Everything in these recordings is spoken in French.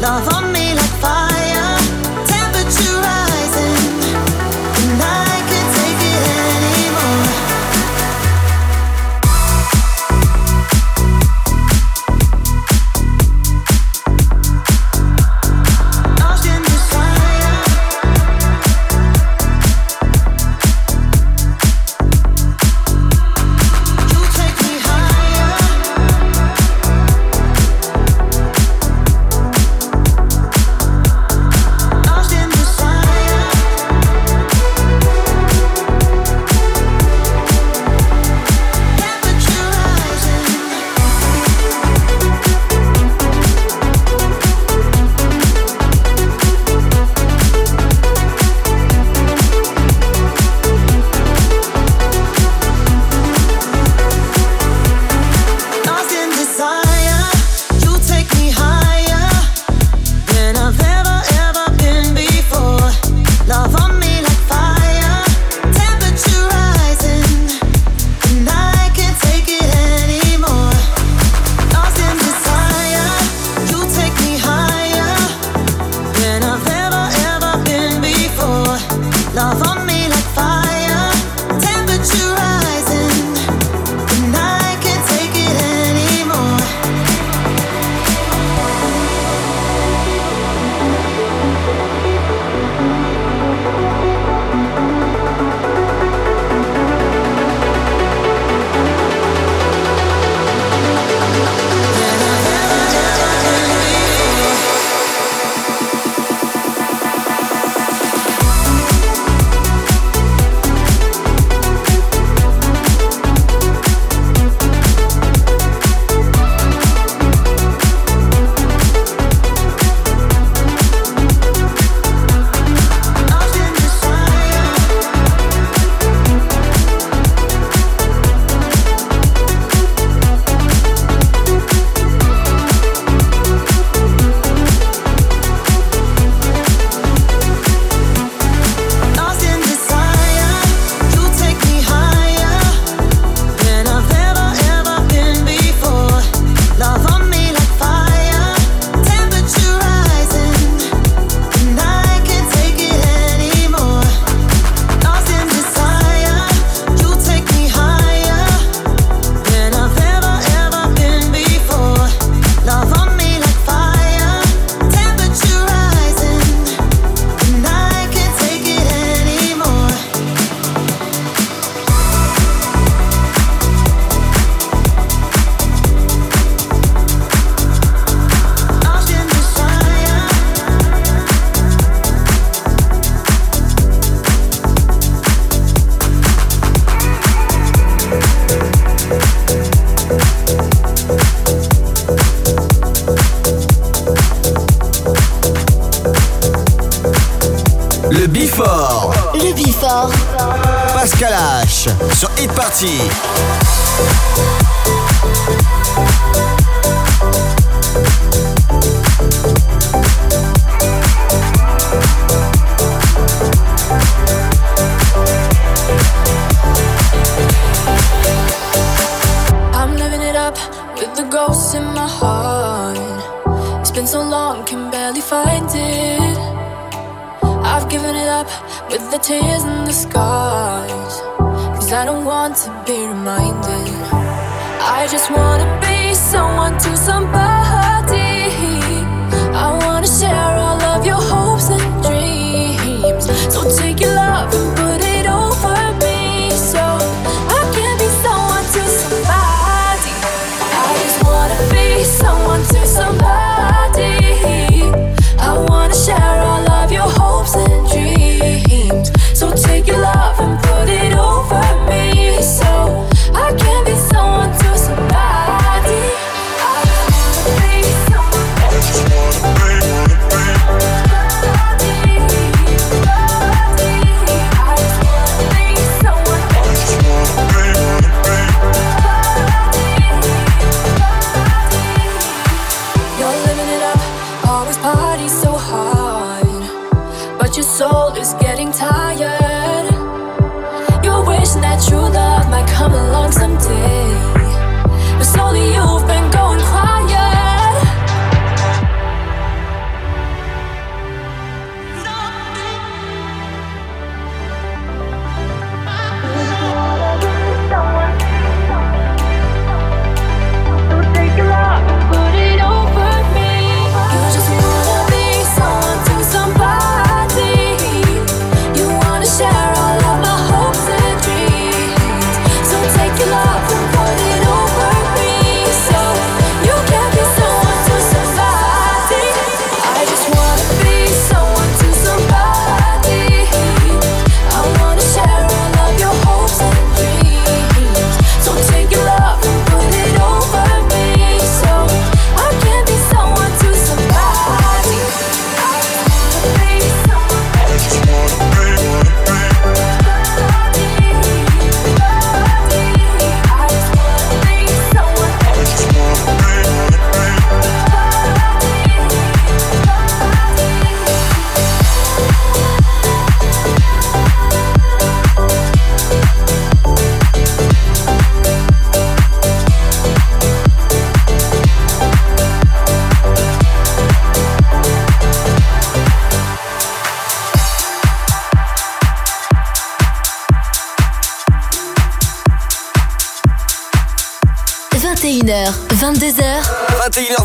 love on with the tears and the scars. Cause I don't want to be reminded. I just wanna be someone to somebody. I wanna share.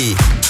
Le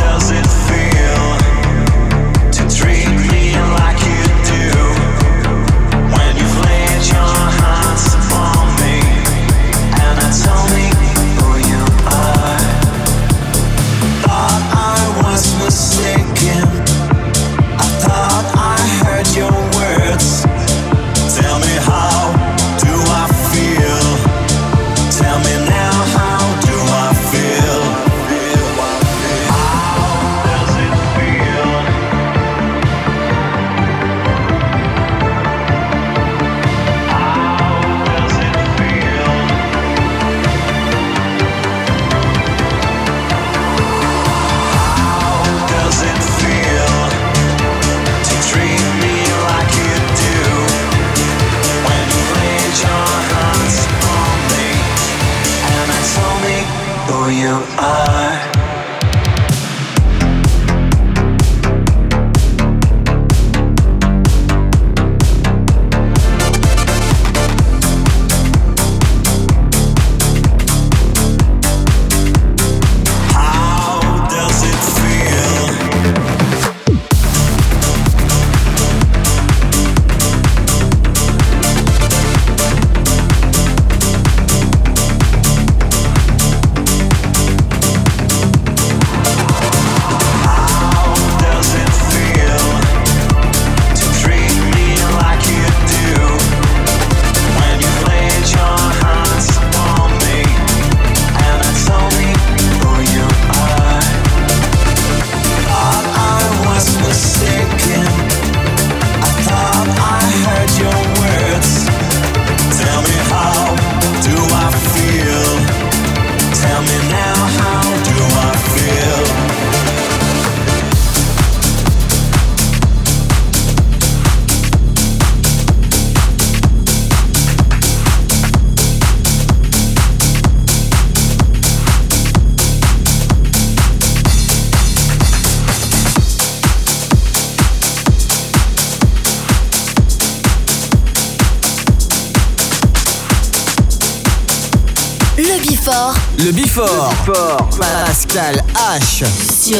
Bifort. Pascal H. Sur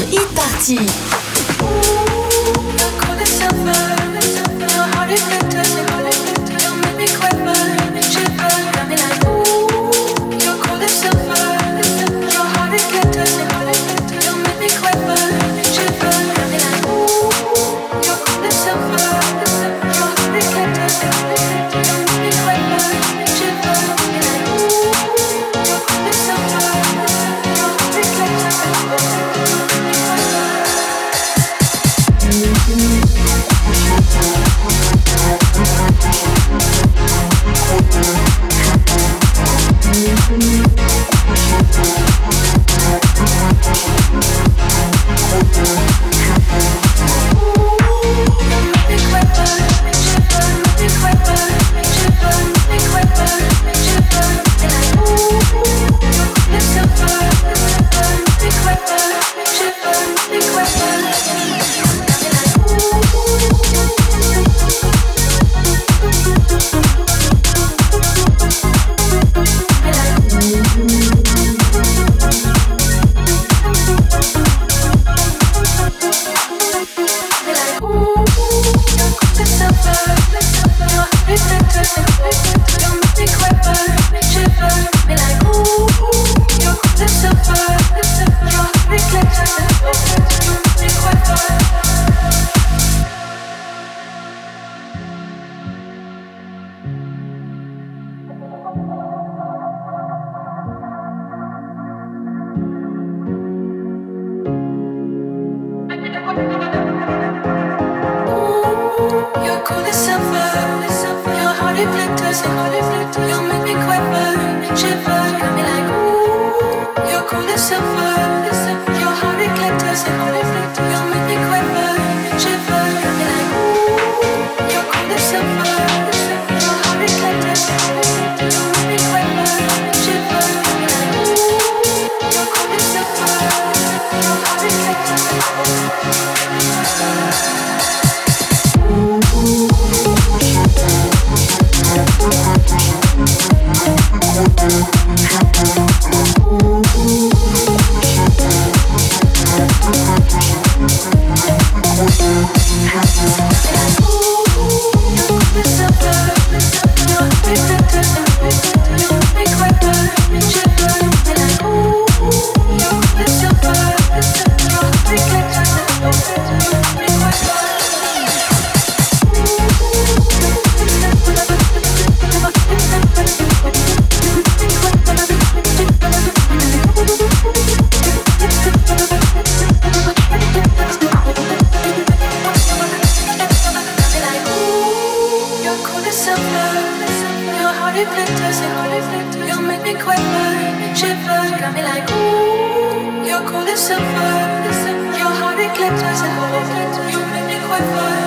your heart eclipses and you make me quite fine.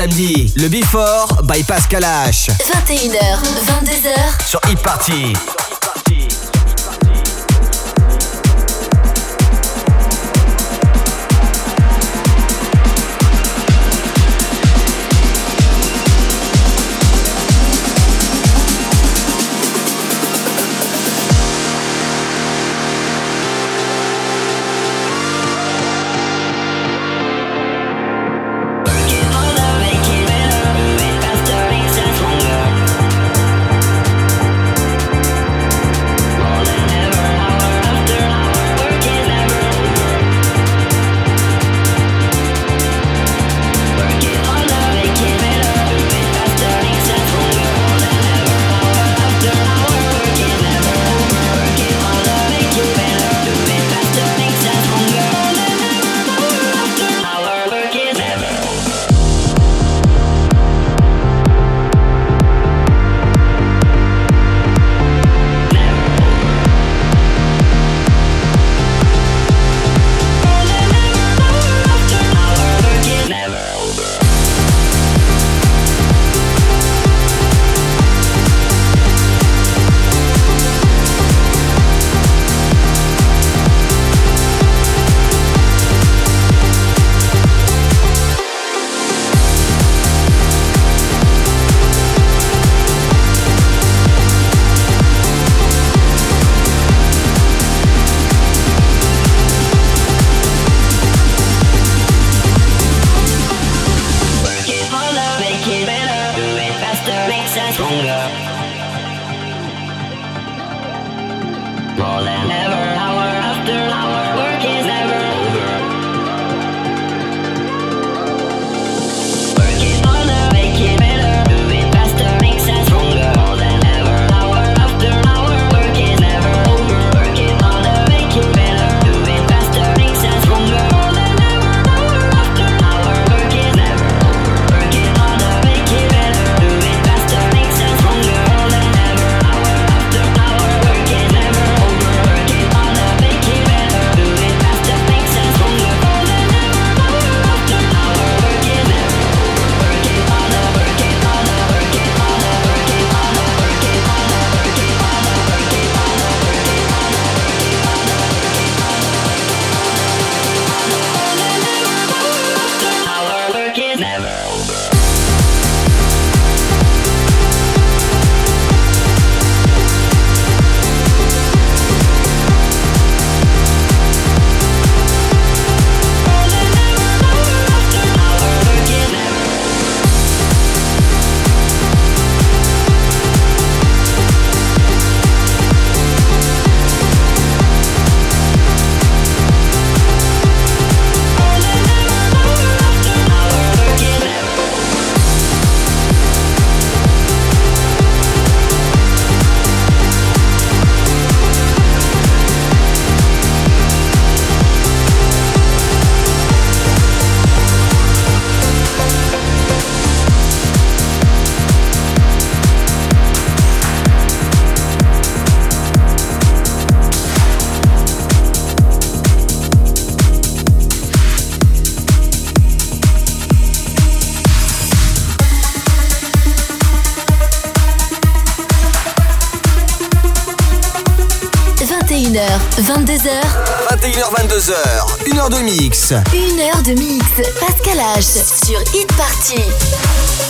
Samedi, le Before by Pascal H. 21h, 22h. Sur Hit 22h. Une heure de mix. Une heure de mix. Pascal H. Sur Hit Party.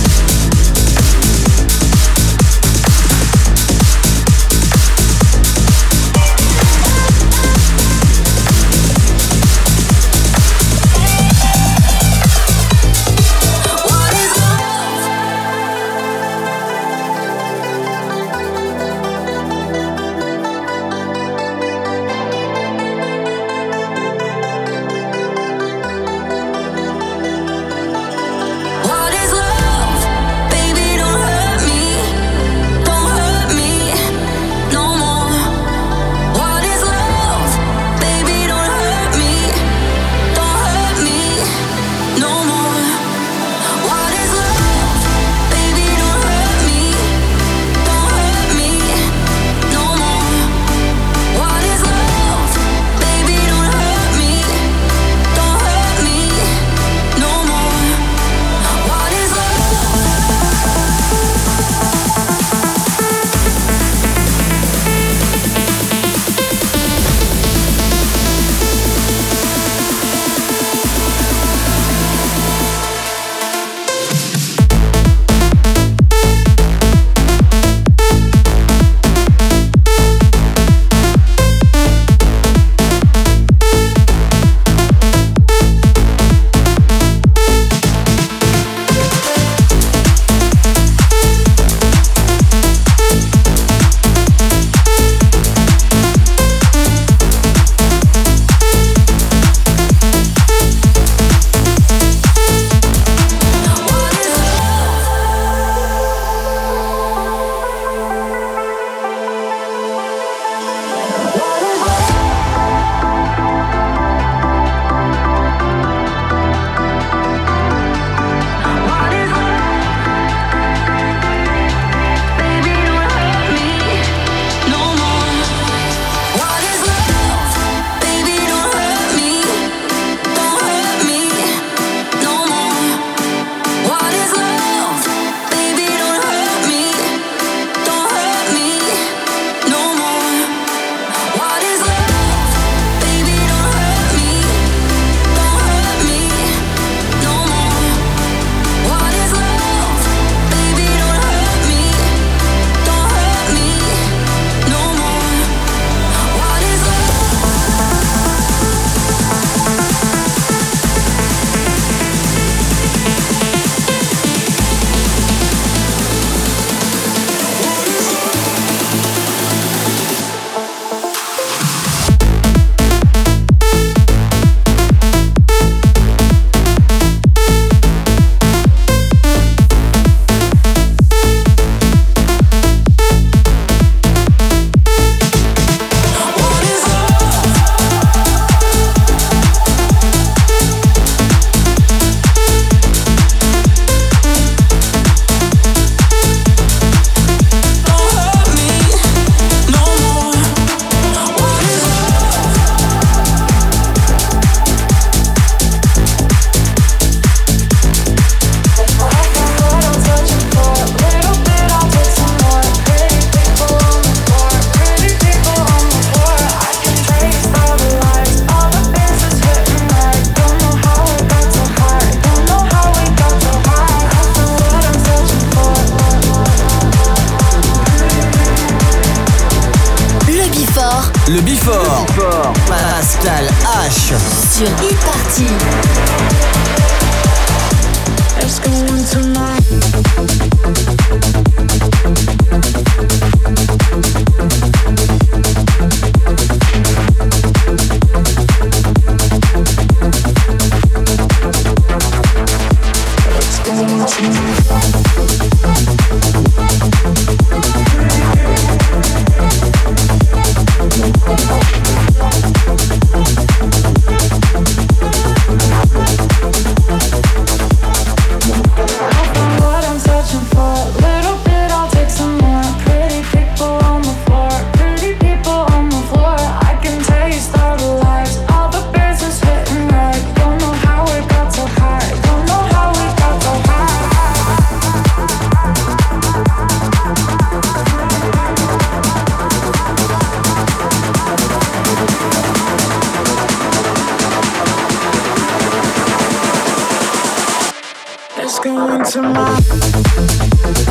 into my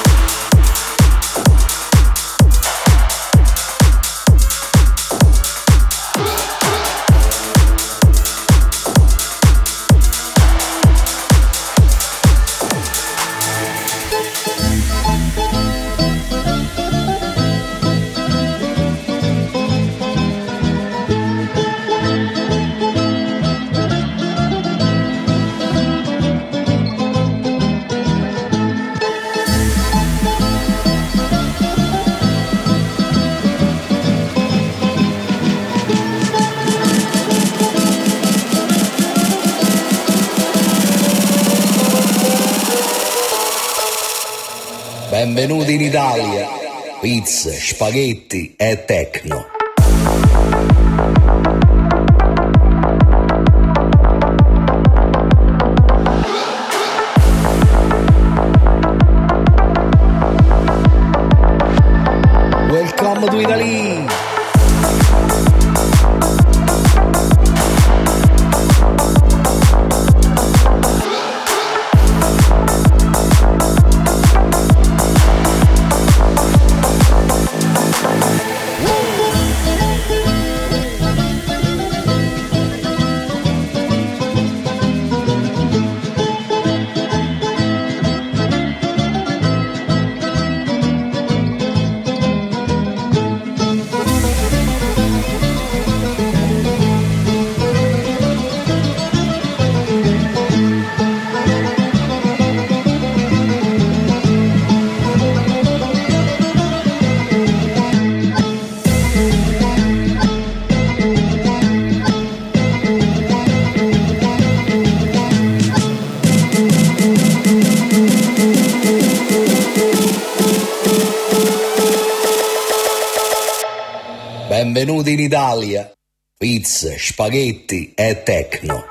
Spaghetti e techno. Spaghetti e techno.